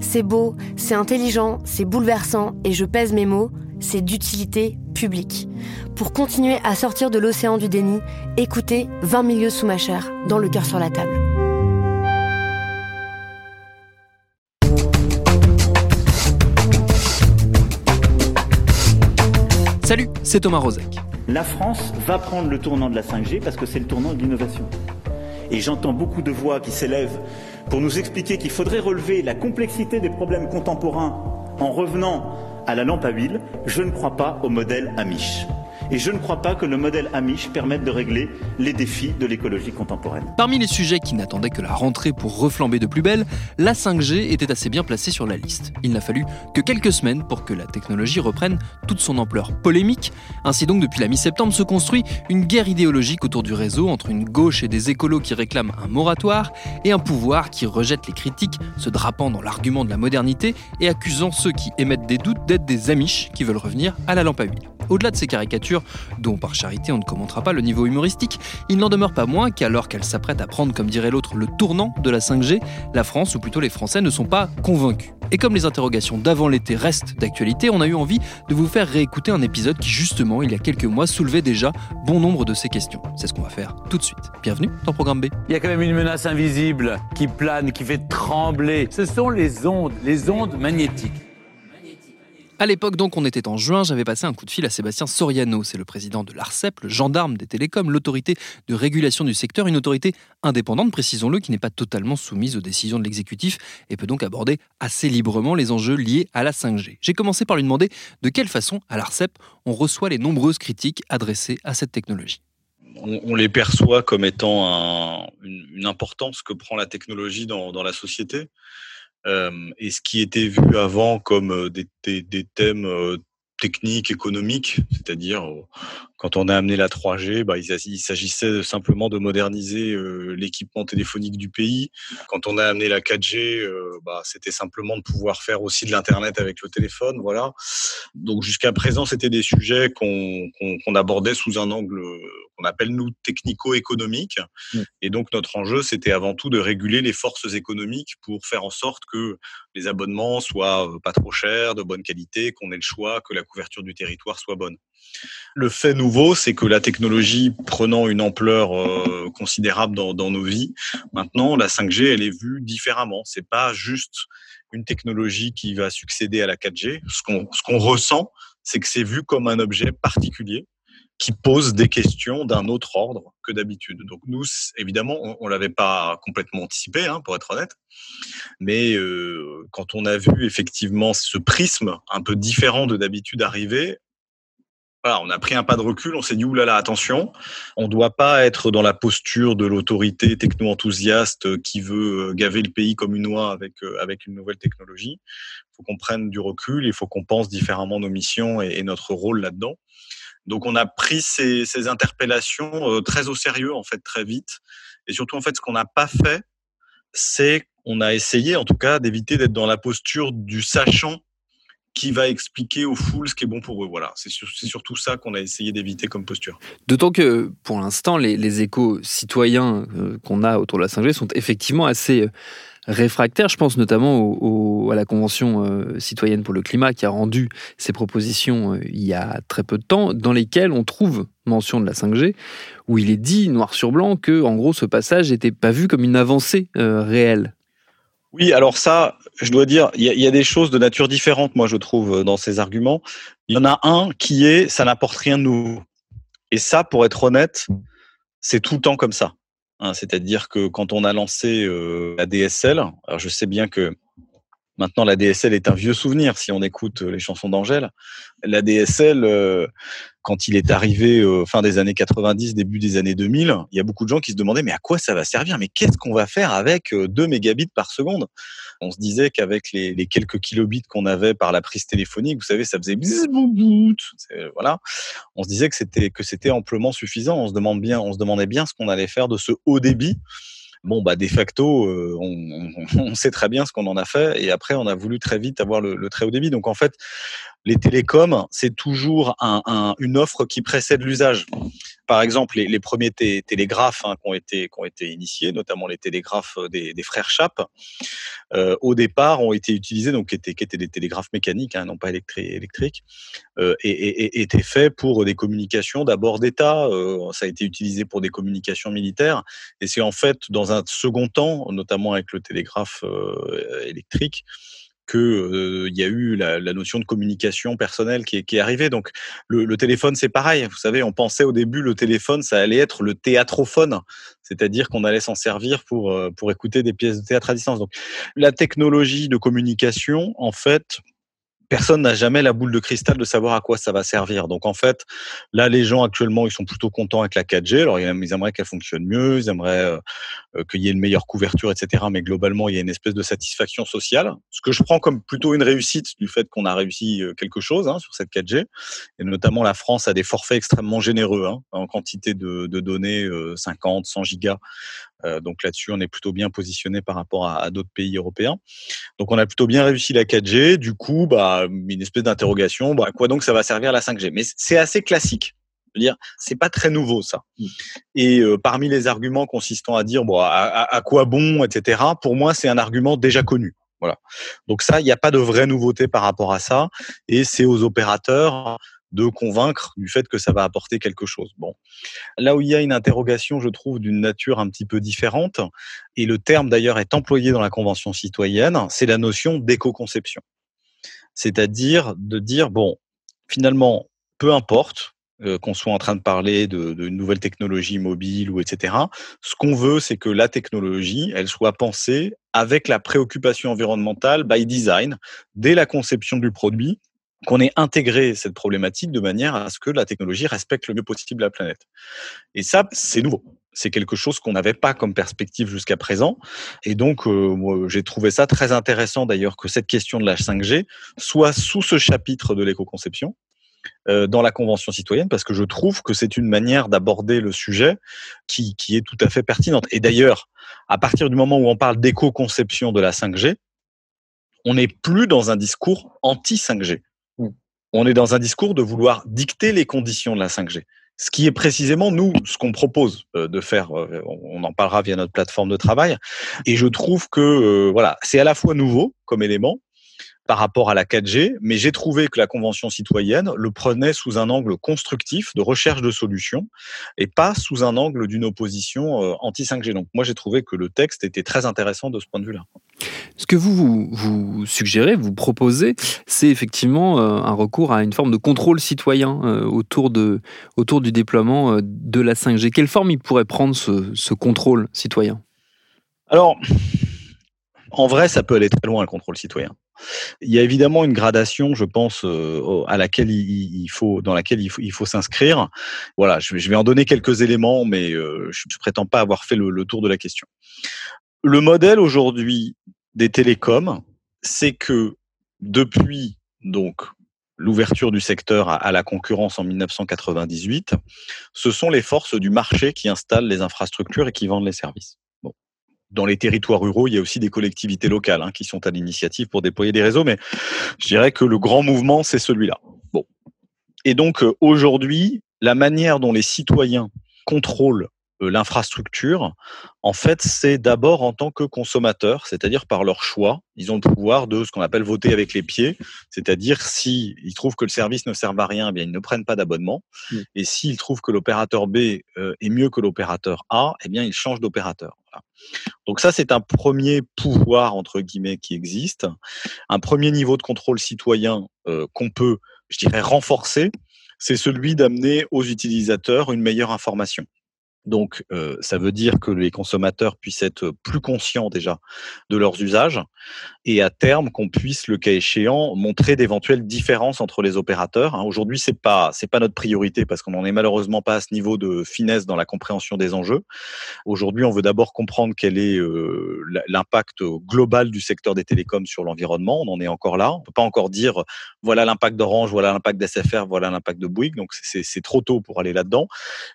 C'est beau, c'est intelligent, c'est bouleversant, et je pèse mes mots, c'est d'utilité publique. Pour continuer à sortir de l'océan du déni, écoutez 20 milieux sous ma chair, dans le cœur sur la table. Salut, c'est Thomas Rozek. La France va prendre le tournant de la 5G parce que c'est le tournant de l'innovation. Et j'entends beaucoup de voix qui s'élèvent pour nous expliquer qu'il faudrait relever la complexité des problèmes contemporains en revenant à la lampe à huile. Je ne crois pas au modèle Amish. Et je ne crois pas que le modèle Amish permette de régler les défis de l'écologie contemporaine. Parmi les sujets qui n'attendaient que la rentrée pour reflamber de plus belle, la 5G était assez bien placée sur la liste. Il n'a fallu que quelques semaines pour que la technologie reprenne toute son ampleur polémique. Ainsi donc, depuis la mi-septembre se construit une guerre idéologique autour du réseau entre une gauche et des écolos qui réclament un moratoire et un pouvoir qui rejette les critiques, se drapant dans l'argument de la modernité et accusant ceux qui émettent des doutes d'être des amiches qui veulent revenir à la lampe à huile. Au-delà de ces caricatures, dont par charité on ne commentera pas le niveau humoristique, il n'en demeure pas moins qu'alors qu'elle s'apprête à prendre, comme dirait l'autre, le tournant de la 5G, la France, ou plutôt les Français, ne sont pas convaincus. Et comme les interrogations d'avant l'été restent d'actualité, on a eu envie de vous faire réécouter un épisode qui justement, il y a quelques mois, soulevait déjà bon nombre de ces questions. C'est ce qu'on va faire tout de suite. Bienvenue dans Programme B. Il y a quand même une menace invisible qui plane, qui fait trembler. Ce sont les ondes, les ondes magnétiques. À l'époque, donc, on était en juin, j'avais passé un coup de fil à Sébastien Soriano, c'est le président de l'ARCEP, le gendarme des télécoms, l'autorité de régulation du secteur, une autorité indépendante, précisons-le, qui n'est pas totalement soumise aux décisions de l'exécutif et peut donc aborder assez librement les enjeux liés à la 5G. J'ai commencé par lui demander de quelle façon, à l'ARCEP, on reçoit les nombreuses critiques adressées à cette technologie. On, les perçoit comme étant un, une, importance que prend la technologie dans la société. Et ce qui était vu avant comme des, des, thèmes techniques, économiques, c'est-à-dire quand on a amené la 3G, bah, il, s'agissait simplement de moderniser euh, l'équipement téléphonique du pays. Quand on a amené la 4G, euh, bah, c'était simplement de pouvoir faire aussi de l'internet avec le téléphone, voilà. Donc jusqu'à présent, c'était des sujets qu'on abordait sous un angle qu'on appelle nous technico-économique. Mmh. Et donc notre enjeu, c'était avant tout de réguler les forces économiques pour faire en sorte que les abonnements soient pas trop chers, de bonne qualité, qu'on ait le choix, que la couverture du territoire soit bonne. Le fait nouveau, c'est que la technologie prenant une ampleur euh, considérable dans, nos vies, maintenant la 5G, elle est vue différemment. C'est pas juste une technologie qui va succéder à la 4G. Ce qu'on ressent, c'est que c'est vu comme un objet particulier qui pose des questions d'un autre ordre que d'habitude. Donc nous, évidemment, on, ne l'avait pas complètement anticipé, hein, pour être honnête, mais euh, quand on a vu effectivement ce prisme un peu différent de d'habitude arriver, voilà, on a pris un pas de recul, on s'est dit oulala, attention, on ne doit pas être dans la posture de l'autorité techno-enthousiaste qui veut gaver le pays comme une oie avec, avec une nouvelle technologie. Il faut qu'on prenne du recul, il faut qu'on pense différemment nos missions et, notre rôle là-dedans. Donc on a pris ces, ces interpellations euh, très au sérieux en fait très vite et surtout en fait ce qu'on n'a pas fait c'est on a essayé en tout cas d'éviter d'être dans la posture du sachant qui va expliquer aux foules ce qui est bon pour eux. Voilà, c'est sur, surtout ça qu'on a essayé d'éviter comme posture. D'autant que pour l'instant, les, les, échos citoyens euh, qu'on a autour de la 5G sont effectivement assez euh, réfractaires. Je pense notamment au, au, à la Convention euh, citoyenne pour le climat qui a rendu ses propositions euh, il y a très peu de temps, dans lesquelles on trouve mention de la 5G, où il est dit noir sur blanc que, en gros, ce passage n'était pas vu comme une avancée réelle Oui, alors ça, je dois dire, il y, a des choses de nature différente, moi, je trouve, dans ces arguments. Il y en a un qui est, ça n'apporte rien de nouveau. Et ça, pour être honnête, c'est tout le temps comme ça. Hein. C'est-à-dire que quand on a lancé euh, la DSL, alors je sais bien que Maintenant, la DSL est un vieux souvenir si on écoute euh, les chansons d'Angèle. La DSL, euh, quand il est arrivé euh, fin des années 90, début des années 2000, il y a beaucoup de gens qui se demandaient mais à quoi ça va servir? Mais qu'est-ce qu'on va faire avec 2 mégabits par seconde? On se disait qu'avec les, quelques kilobits qu'on avait par la prise téléphonique, vous savez, ça faisait voilà. On se disait que c'était que c'était amplement suffisant. On se demande bien, on se demandait bien ce qu'on allait faire de ce haut débit Bon, bah, de facto, euh, on, on, sait très bien ce qu'on en a fait. Et après, on a voulu très vite avoir le, le très haut débit. Donc, en fait, les télécoms, c'est toujours un, un, une offre qui précède l'usage. Par exemple, les, premiers télégraphes hein, qui, ont été, initiés, notamment les télégraphes des, des frères Chappe, euh, au départ ont été utilisés, donc qui étaient, des télégraphes mécaniques, hein, non pas électriques, euh, et, étaient faits pour des communications d'abord d'État. Euh, ça a été utilisé pour des communications militaires, et c'est en fait dans un second temps, notamment avec le télégraphe euh, électrique, qu'il euh, y a eu la, notion de communication personnelle qui est, arrivée. Donc le, le téléphone, c'est pareil. Vous savez, on pensait au début le téléphone, ça allait être le théâtrophone, c'est-à-dire qu'on allait s'en servir pour euh, pour écouter des pièces de théâtre à distance. Donc la technologie de communication, en fait, personne n'a jamais la boule de cristal de savoir à quoi ça va servir. Donc en fait, là, les gens actuellement, ils sont plutôt contents avec la 4G. Alors ils aimeraient qu'elle fonctionne mieux, ils aimeraient euh, euh, qu'il y ait une meilleure couverture, etc. Mais globalement, il y a une espèce de satisfaction sociale, ce que je prends comme plutôt une réussite du fait qu'on a réussi euh, quelque chose hein, sur cette 4G. Et notamment, la France a des forfaits extrêmement généreux hein, en quantité de, de données, 50, 100 gigas. Donc là-dessus, on est plutôt bien positionné par rapport à, à d'autres pays européens. Donc on a plutôt bien réussi la 4G. Du coup, bah une espèce d'interrogation. Bon, à quoi donc ça va servir la 5G Mais c'est assez classique. Dire, c'est pas très nouveau ça. Mm. Et euh, parmi les arguments consistant à dire bon, à, quoi bon, etc. Pour moi, c'est un argument déjà connu. Voilà. Donc ça, il n'y a pas de vraie nouveauté par rapport à ça. Et c'est aux opérateurs de convaincre du fait que ça va apporter quelque chose. Bon, là où il y a une interrogation, je trouve, d'une nature un petit peu différente, et le terme d'ailleurs est employé dans la Convention citoyenne, c'est la notion d'éco-conception c'est-à-dire de dire bon, finalement, peu importe euh, qu'on soit en train de parler de, de nouvelles technologies mobiles ou etc. Ce qu'on veut, c'est que la technologie, elle soit pensée avec la préoccupation environnementale by design dès la conception du produit qu'on ait intégré cette problématique de manière à ce que la technologie respecte le mieux possible la planète. Et ça, c'est nouveau. C'est quelque chose qu'on n'avait pas comme perspective jusqu'à présent. Et donc, euh, j'ai trouvé ça très intéressant d'ailleurs que cette question de la 5G soit sous ce chapitre de l'éco-conception euh, dans la Convention citoyenne, parce que je trouve que c'est une manière d'aborder le sujet qui, qui est tout à fait pertinente. Et d'ailleurs, à partir du moment où on parle d'éco-conception de la 5G, on n'est plus dans un discours anti-5G on est dans un discours de vouloir dicter les conditions de la 5G. Ce qui est précisément nous, ce qu'on propose euh, de faire. Euh, on en parlera via notre plateforme de travail. Et je trouve que euh, voilà, c'est à la fois nouveau comme élément, par rapport à la 4G, mais j'ai trouvé que la Convention citoyenne le prenait sous un angle constructif de recherche de solutions et pas sous un angle d'une opposition euh, anti-5G. Donc moi j'ai trouvé que le texte était très intéressant de ce point de vue-là. Ce que vous, vous, suggérez, vous proposez, c'est effectivement euh, un recours à une forme de contrôle citoyen euh, autour, de, autour du déploiement de la 5G. Quelle forme il pourrait prendre ce, ce contrôle citoyen? Alors, en vrai, ça peut aller très loin, le contrôle citoyen. Il y a évidemment une gradation, je pense, euh, à laquelle il faut, dans laquelle il faut, s'inscrire. Voilà, je vais en donner quelques éléments, mais euh, je ne prétends pas avoir fait le, tour de la question. Le modèle aujourd'hui des télécoms, c'est que depuis donc l'ouverture du secteur à, la concurrence en 1998, ce sont les forces du marché qui installent les infrastructures et qui vendent les services dans les territoires ruraux, il y a aussi des collectivités locales hein, qui sont à l'initiative pour déployer des réseaux, mais je dirais que le grand mouvement, c'est celui-là. Bon. Et donc, euh, aujourd'hui, la manière dont les citoyens contrôlent l'infrastructure, en fait, c'est d'abord en tant que consommateur, c'est-à-dire par leur choix. Ils ont le pouvoir de ce qu'on appelle voter avec les pieds, c'est-à-dire s'ils ils trouvent que le service ne sert à rien, eh bien ils ne prennent pas d'abonnement. Mm. Et s'ils trouvent que l'opérateur B euh, est mieux que l'opérateur A, eh bien ils changent d'opérateur. Voilà. Donc ça, c'est un premier pouvoir entre guillemets qui existe, un premier niveau de contrôle citoyen euh, qu'on peut, je dirais, renforcer, c'est celui d'amener aux utilisateurs une meilleure information. Donc, euh, ça veut dire que les consommateurs puissent être plus conscients déjà de leurs usages et à terme qu'on puisse, le cas échéant, montrer d'éventuelles différences entre les opérateurs. hein. Aujourd'hui, c'est pas c'est pas notre priorité parce qu'on n'en est malheureusement pas à ce niveau de finesse dans la compréhension des enjeux. Aujourd'hui, on veut d'abord comprendre quel est euh, l'impact global du secteur des télécoms sur l'environnement. On en est encore là. On peut pas encore dire voilà l'impact d'Orange, voilà l'impact d'SFR, voilà l'impact de Bouygues. Donc c'est trop tôt pour aller là-dedans.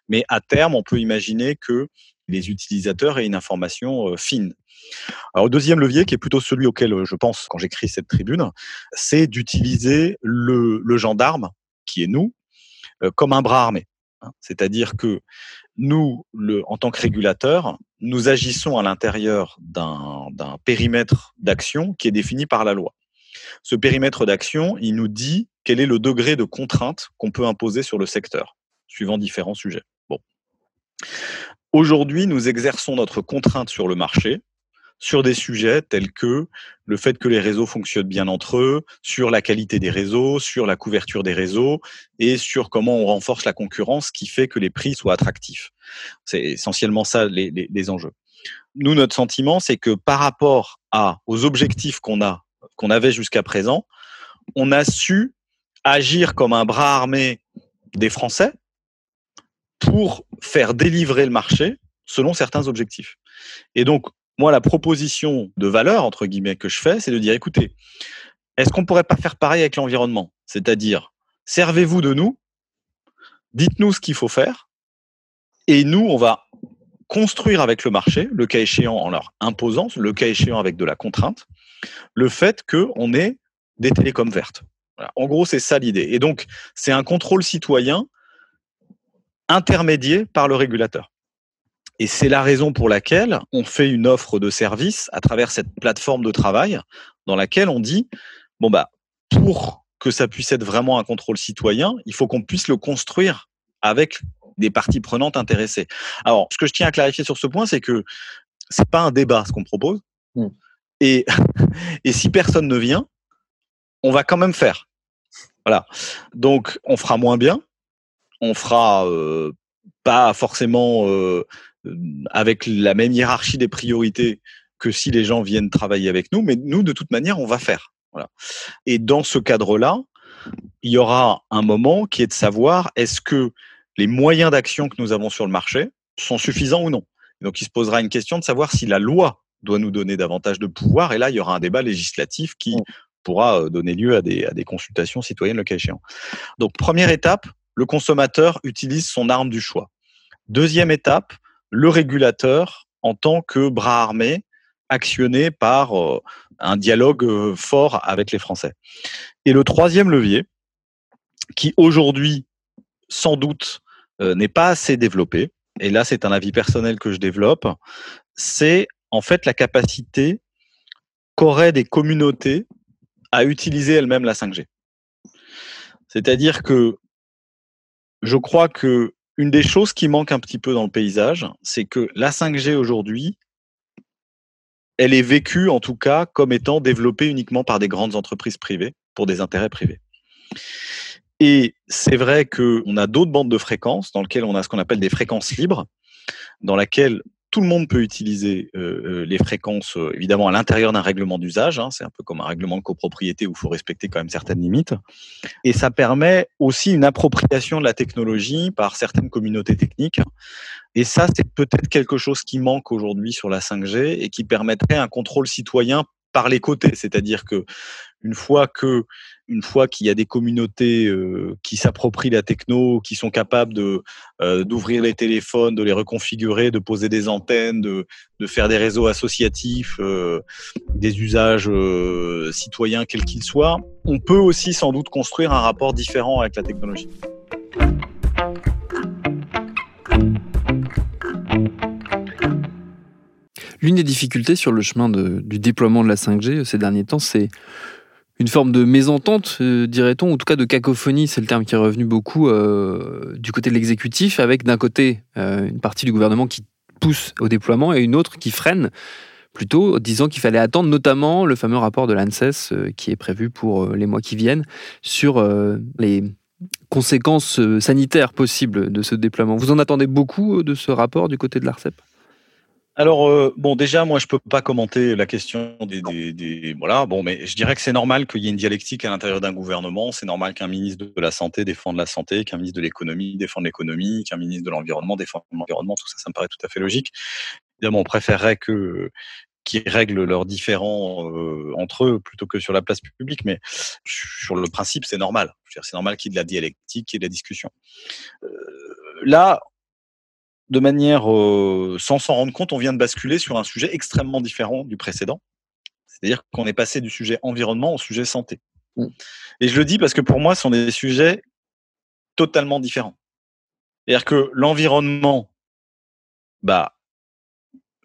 Mais à terme, on peut imaginer que les utilisateurs aient une information euh, fine. Alors, le deuxième levier, qui est plutôt celui auquel euh, je pense quand j'écris cette tribune, c'est d'utiliser le, gendarme, qui est nous, euh, comme un bras armé. hein. C'est-à-dire que nous, en tant que régulateurs, nous agissons à l'intérieur d'un périmètre d'action qui est défini par la loi. Ce périmètre d'action, il nous dit quel est le degré de contrainte qu'on peut imposer sur le secteur, suivant différents sujets. Aujourd'hui, nous exerçons notre contrainte sur le marché sur des sujets tels que le fait que les réseaux fonctionnent bien entre eux, sur la qualité des réseaux, sur la couverture des réseaux et sur comment on renforce la concurrence qui fait que les prix soient attractifs. C'est essentiellement ça les, enjeux. Nous, notre sentiment, c'est que par rapport aux objectifs qu'on avait jusqu'à présent, on a su agir comme un bras armé des Français pour faire délivrer le marché selon certains objectifs. Et donc, moi, la proposition de valeur, entre guillemets, que je fais, c'est de dire, écoutez, est-ce qu'on pourrait pas faire pareil avec l'environnement? C'est-à-dire, servez-vous de nous, dites-nous ce qu'il faut faire, et nous, on va construire avec le marché, le cas échéant en leur imposant, le cas échéant avec de la contrainte, le fait qu'on ait des télécoms vertes. En gros, c'est ça l'idée. Et donc, c'est un contrôle citoyen intermédié par le régulateur. Et c'est la raison pour laquelle on fait une offre de service à travers cette plateforme de travail dans laquelle on dit, bon, bah, pour que ça puisse être vraiment un contrôle citoyen, il faut qu'on puisse le construire avec des parties prenantes intéressées. Alors, ce que je tiens à clarifier sur ce point, c'est que c'est pas un débat ce qu'on propose. Mm. Et, et si personne ne vient, on va quand même faire. Voilà. Donc, on fera moins bien. On fera euh, pas forcément euh, avec la même hiérarchie des priorités que si les gens viennent travailler avec nous, mais nous, de toute manière, on va faire. Voilà. Et dans ce cadre-là, il y aura un moment qui est de savoir est-ce que les moyens d'action que nous avons sur le marché sont suffisants ou non? Donc, il se posera une question de savoir si la loi doit nous donner davantage de pouvoir. Et là, il y aura un débat législatif qui pourra euh, donner lieu à des, à des consultations citoyennes le cas échéant. Donc, première étape, le consommateur utilise son arme du choix. Deuxième étape, le régulateur en tant que bras armé actionné par euh, un dialogue euh, fort avec les Français. Et le troisième levier, qui aujourd'hui, sans doute, euh, n'est pas assez développé, et là c'est un avis personnel que je développe, c'est en fait la capacité qu'auraient des communautés à utiliser elles-mêmes la 5G. C'est-à-dire que je crois que une des choses qui manque un petit peu dans le paysage, c'est que la 5G aujourd'hui, elle est vécue en tout cas comme étant développée uniquement par des grandes entreprises privées pour des intérêts privés. Et c'est vrai qu'on a d'autres bandes de fréquences dans lesquelles on a ce qu'on appelle des fréquences libres, dans lesquelles tout le monde peut utiliser euh, euh, les fréquences, euh, évidemment, à l'intérieur d'un règlement d'usage. hein. c'est un peu comme un règlement de copropriété où il faut respecter quand même certaines limites. Et ça permet aussi une appropriation de la technologie par certaines communautés techniques. Et ça, c'est peut-être quelque chose qui manque aujourd'hui sur la 5G et qui permettrait un contrôle citoyen par les côtés. C'est-à-dire que une fois que une fois qu'il y a des communautés euh, qui s'approprient la techno, qui sont capables de euh, d'ouvrir les téléphones, de les reconfigurer, de poser des antennes, de, de faire des réseaux associatifs, euh, des usages citoyens quels qu'ils soient, on peut aussi sans doute construire un rapport différent avec la technologie. L'une des difficultés sur le chemin du déploiement de la 5G ces derniers temps, c'est une forme de mésentente, euh, dirait-on, en tout cas de cacophonie, c'est le terme qui est revenu beaucoup euh, du côté de l'exécutif, avec d'un côté euh, une partie du gouvernement qui pousse au déploiement et une autre qui freine plutôt, disant qu'il fallait attendre notamment le fameux rapport de l'ANSES qui est prévu pour les mois qui viennent sur les conséquences sanitaires possibles de ce déploiement. Vous en attendez beaucoup de ce rapport du côté de l'ARCEP alors euh, bon, déjà moi je peux pas commenter la question des, des, des, voilà bon, mais je dirais que c'est normal qu'il y ait une dialectique à l'intérieur d'un gouvernement. C'est normal qu'un ministre de la santé défende la santé, qu'un ministre de l'économie défende l'économie, qu'un ministre de l'environnement défende l'environnement. Tout ça, ça me paraît tout à fait logique. Évidemment, on préférerait que qu'ils règlent leurs différends euh, entre eux plutôt que sur la place publique. Mais sur le principe, c'est normal. C'est normal qu'il y ait de la dialectique, qu'il y ait de la discussion. Euh, là, de manière euh, sans s'en rendre compte, on vient de basculer sur un sujet extrêmement différent du précédent. C'est-à-dire qu'on est passé du sujet environnement au sujet santé. Mmh. Et je le dis parce que pour moi, ce sont des sujets totalement différents. C'est-à-dire que l'environnement, bah,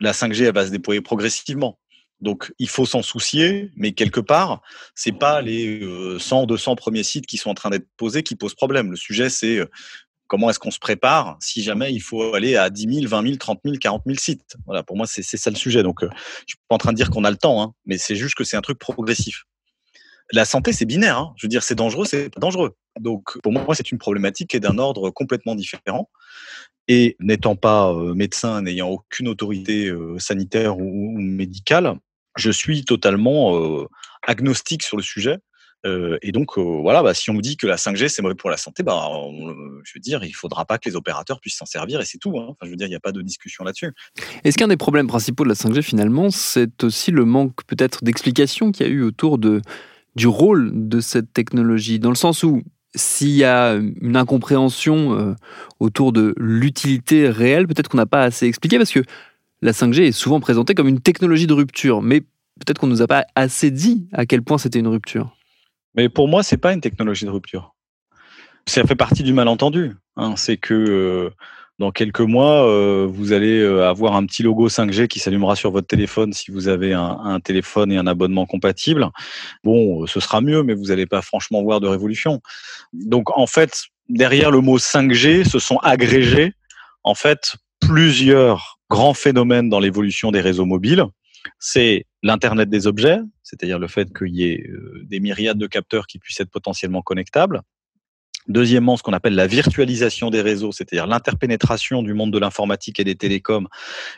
la 5G, elle va se déployer progressivement. Donc, il faut s'en soucier, mais quelque part, c'est pas les 100, euh, 200 premiers sites qui sont en train d'être posés qui posent problème. Le sujet, c'est comment est-ce qu'on se prépare si jamais il faut aller à 10 000, 20 000, 30 000, 40 000 sites. Voilà, pour moi, c'est ça le sujet. Donc, euh, je suis pas en train de dire qu'on a le temps, hein, mais c'est juste que c'est un truc progressif. La santé, c'est binaire. Hein. Je veux dire, c'est dangereux, c'est pas dangereux. Donc, pour moi, c'est une problématique qui est d'un ordre complètement différent. Et n'étant pas euh, médecin, n'ayant aucune autorité euh, sanitaire ou, médicale, je suis totalement agnostique sur le sujet. Euh, et donc, euh, voilà, bah, si on me dit que la 5G, c'est mauvais pour la santé, bah, je veux dire, il faudra pas que les opérateurs puissent s'en servir et c'est tout. Hein. Je veux dire, il n'y a pas de discussion là-dessus. Est-ce qu'un des problèmes principaux de la 5G, finalement, c'est aussi le manque peut-être d'explication qu'il y a eu autour du rôle de cette technologie? Dans le sens où, s'il y a une incompréhension euh, autour de l'utilité réelle, peut-être qu'on n'a pas assez expliqué parce que la 5G est souvent présentée comme une technologie de rupture, mais peut-être qu'on ne nous a pas assez dit à quel point c'était une rupture. Mais pour moi, c'est pas une technologie de rupture. Ça fait partie du malentendu. Hein. C'est que euh, dans quelques mois, euh, vous allez euh, avoir un petit logo 5G qui s'allumera sur votre téléphone si vous avez un, téléphone et un abonnement compatible. Bon, ce sera mieux, mais vous n'allez pas franchement voir de révolution. Donc, en fait, derrière le mot 5G, se sont agrégés en fait plusieurs grands phénomènes dans l'évolution des réseaux mobiles. C'est l'Internet des objets, c'est-à-dire le fait qu'il y ait euh, des myriades de capteurs qui puissent être potentiellement connectables. Deuxièmement, ce qu'on appelle la virtualisation des réseaux, c'est-à-dire l'interpénétration du monde de l'informatique et des télécoms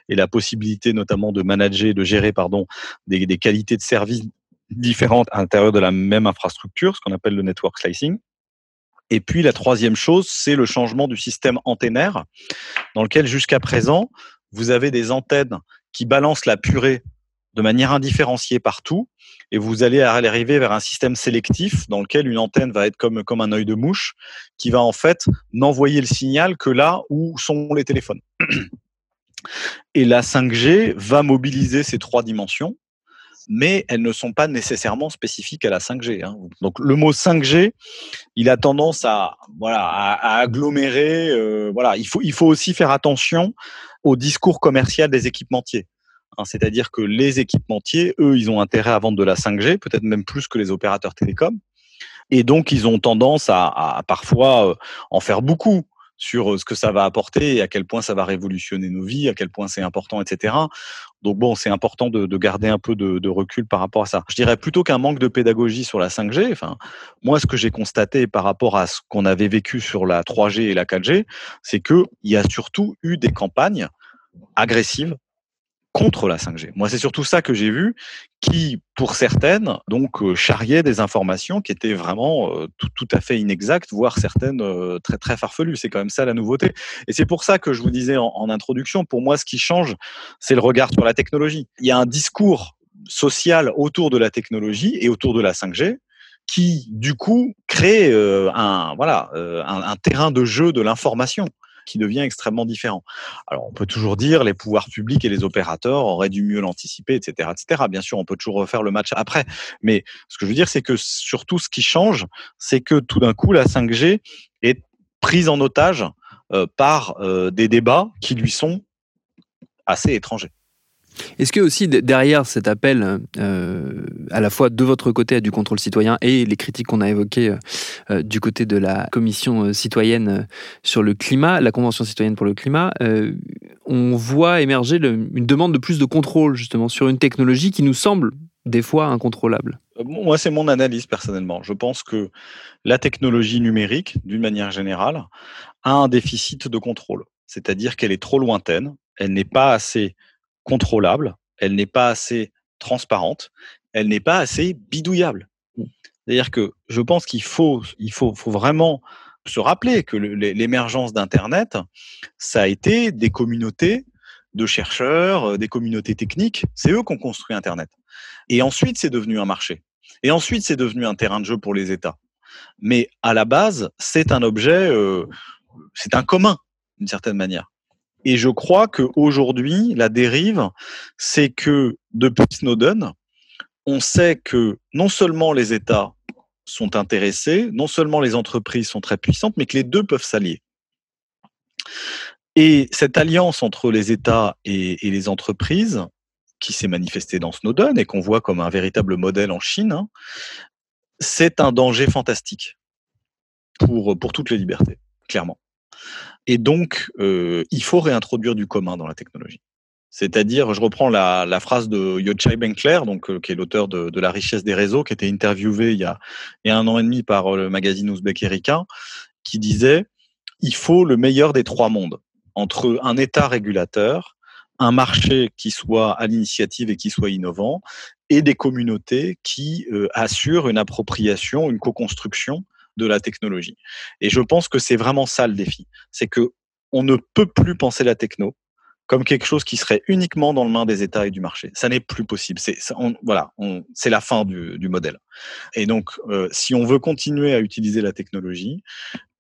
et la possibilité notamment de manager, de gérer pardon, des, des qualités de services différentes à l'intérieur de la même infrastructure, ce qu'on appelle le network slicing. Et puis la troisième chose, c'est le changement du système antennaire, dans lequel jusqu'à présent, vous avez des antennes qui balancent la purée de manière indifférenciée partout, et vous allez arriver vers un système sélectif dans lequel une antenne va être comme, comme un œil de mouche, qui va en fait n'envoyer le signal que là où sont les téléphones. Et la 5G va mobiliser ces trois dimensions, mais elles ne sont pas nécessairement spécifiques à la 5G. Hein. Donc le mot 5G, il a tendance à voilà à, agglomérer. Euh, voilà, il faut il faut aussi faire attention au discours commercial des équipementiers. Hein, c'est-à-dire que les équipementiers, eux, ils ont intérêt à vendre de la 5G, peut-être même plus que les opérateurs télécoms. Et donc, ils ont tendance à, parfois euh, en faire beaucoup sur euh, ce que ça va apporter et à quel point ça va révolutionner nos vies, à quel point c'est important, etc. Donc bon, c'est important de, garder un peu de, recul par rapport à ça. Je dirais plutôt qu'un manque de pédagogie sur la 5G. Enfin, moi, ce que j'ai constaté par rapport à ce qu'on avait vécu sur la 3G et la 4G, c'est que il y a surtout eu des campagnes agressives contre la 5G. Moi, c'est surtout ça que j'ai vu, qui, pour certaines, donc euh, charriait des informations qui étaient vraiment euh, tout, tout, à fait inexactes, voire certaines euh, très très farfelues. C'est quand même ça la nouveauté. Et c'est pour ça que je vous disais en, en introduction, pour moi, ce qui change, c'est le regard sur la technologie. Il y a un discours social autour de la technologie et autour de la 5G qui, du coup, crée un voilà un, un terrain de jeu de l'information qui devient extrêmement différent. Alors, on peut toujours dire les pouvoirs publics et les opérateurs auraient dû mieux l'anticiper, etc., etc. Bien sûr, on peut toujours refaire le match après, mais ce que je veux dire, c'est que surtout, ce qui change, c'est que tout d'un coup, la 5G est prise en otage euh, par euh, des débats qui lui sont assez étrangers. Est-ce que aussi derrière cet appel, euh, à la fois de votre côté à du contrôle citoyen et les critiques qu'on a évoquées euh, du côté de la commission citoyenne sur le climat, la Convention citoyenne pour le climat, on voit émerger une demande de plus de contrôle justement sur une technologie qui nous semble des fois incontrôlable? Moi, c'est mon analyse personnellement. Je pense que la technologie numérique, d'une manière générale, a un déficit de contrôle. C'est-à-dire qu'elle est trop lointaine, elle n'est pas assez contrôlable, elle n'est pas assez transparente, elle n'est pas assez bidouillable. C'est-à-dire que je pense qu'il faut, il faut, faut vraiment se rappeler que l'émergence d'Internet, ça a été des communautés de chercheurs, des communautés techniques. C'est eux qui ont construit Internet. Et ensuite, c'est devenu un marché. Et ensuite, c'est devenu un terrain de jeu pour les États. Mais à la base, c'est un objet, euh, c'est un commun, d'une certaine manière. Et je crois qu'aujourd'hui, la dérive, c'est que depuis Snowden, on sait que non seulement les États sont intéressés, non seulement les entreprises sont très puissantes, mais que les deux peuvent s'allier. Et cette alliance entre les États et, les entreprises, qui s'est manifestée dans Snowden et qu'on voit comme un véritable modèle en Chine, hein, c'est un danger fantastique pour, pour toutes les libertés, clairement. Et donc, euh, il faut réintroduire du commun dans la technologie. C'est-à-dire, je reprends la, la phrase de Yochai Benkler, donc, euh, qui est l'auteur de, de, La richesse des réseaux, qui été interviewé il y a, il y a un an et demi par euh, le magazine Ouzbek Erika, qui disait il faut le meilleur des trois mondes, entre un État régulateur, un marché qui soit à l'initiative et qui soit innovant, et des communautés qui euh, assurent une appropriation, une co-construction de la technologie. Et je pense que c'est vraiment ça le défi. C'est que on ne peut plus penser la techno comme quelque chose qui serait uniquement dans le main des États et du marché. Ça n'est plus possible. C'est voilà, c'est la fin du, du, modèle. Et donc, euh, si on veut continuer à utiliser la technologie,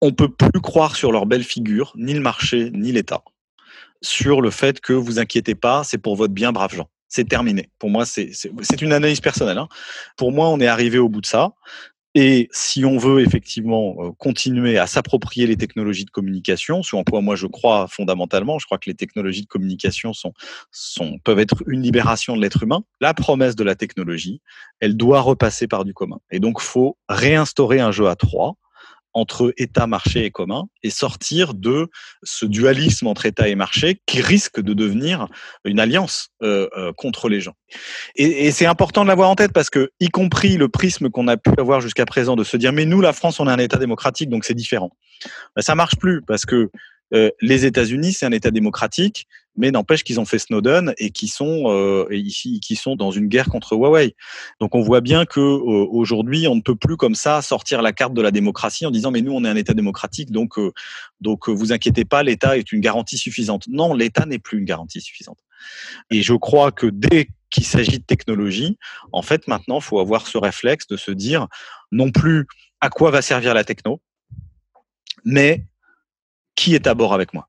on peut plus croire sur leur belle figure, ni le marché, ni l'État, sur le fait que vous inquiétez pas, c'est pour votre bien, braves gens c'est terminé. Pour moi, c'est une analyse personnelle. Hein. Pour moi, on est arrivé au bout de ça. Et si on veut effectivement euh, continuer à s'approprier les technologies de communication, ce en quoi moi je crois fondamentalement, je crois que les technologies de communication sont, sont, peuvent être une libération de l'être humain, la promesse de la technologie, elle doit repasser par du commun. Et donc, faut réinstaurer un jeu à trois entre État, marché et commun et sortir de ce dualisme entre État et marché qui risque de devenir une alliance euh, euh, contre les gens. Et, et c'est important de l'avoir en tête parce que, y compris le prisme qu'on a pu avoir jusqu'à présent de se dire mais nous, la France, on est un État démocratique, donc c'est différent. Ben, ça marche plus parce que euh, les États-Unis, c'est un État démocratique, mais n'empêche qu'ils ont fait Snowden et qui sont euh, ici, qui sont dans une guerre contre Huawei. Donc on voit bien que euh, aujourd'hui, on ne peut plus comme ça sortir la carte de la démocratie en disant mais nous on est un État démocratique, donc donc vous inquiétez pas, l'État est une garantie suffisante. Non, l'État n'est plus une garantie suffisante. Et je crois que dès qu'il s'agit de technologie, en fait maintenant, faut avoir ce réflexe de se dire non plus à quoi va servir la techno, mais qui est à bord avec moi.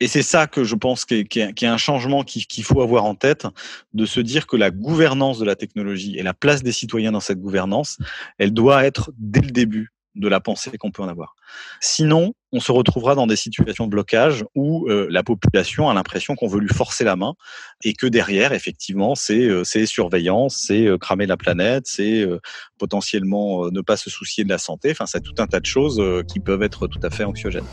Et c'est ça que je pense qu'il y, a un changement qu'il faut avoir en tête, de se dire que la gouvernance de la technologie et la place des citoyens dans cette gouvernance, elle doit être dès le début de la pensée qu'on peut en avoir. Sinon, on se retrouvera dans des situations de blocage où euh, la population a l'impression qu'on veut lui forcer la main et que derrière, effectivement, c'est euh, surveillance, c'est euh, cramer la planète, c'est potentiellement ne pas se soucier de la santé. Enfin, c'est tout un tas de choses qui peuvent être tout à fait anxiogènes.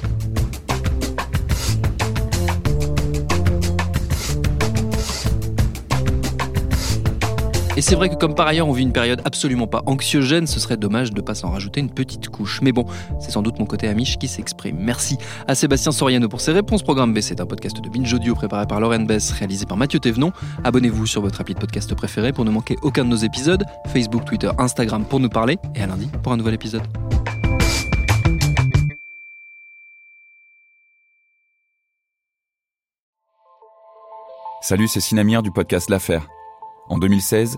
Et c'est vrai que comme par ailleurs on vit une période absolument pas anxiogène, ce serait dommage de pas s'en rajouter une petite couche. Mais bon, c'est sans doute mon côté amiche qui s'exprime. Merci à Sébastien Soriano pour ses réponses. Programme B, c'est un podcast de Binge Audio préparé par Lauren Bess, réalisé par Mathieu Thévenon. Abonnez-vous sur votre appli de podcast préféré pour ne manquer aucun de nos épisodes. Facebook, Twitter, Instagram pour nous parler. Et à lundi pour un nouvel épisode. Salut, c'est Sinamir du podcast L'Affaire. En 2016,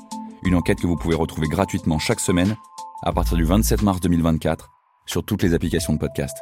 Une enquête que vous pouvez retrouver gratuitement chaque semaine à partir du 27 mars 2024 sur toutes les applications de podcast.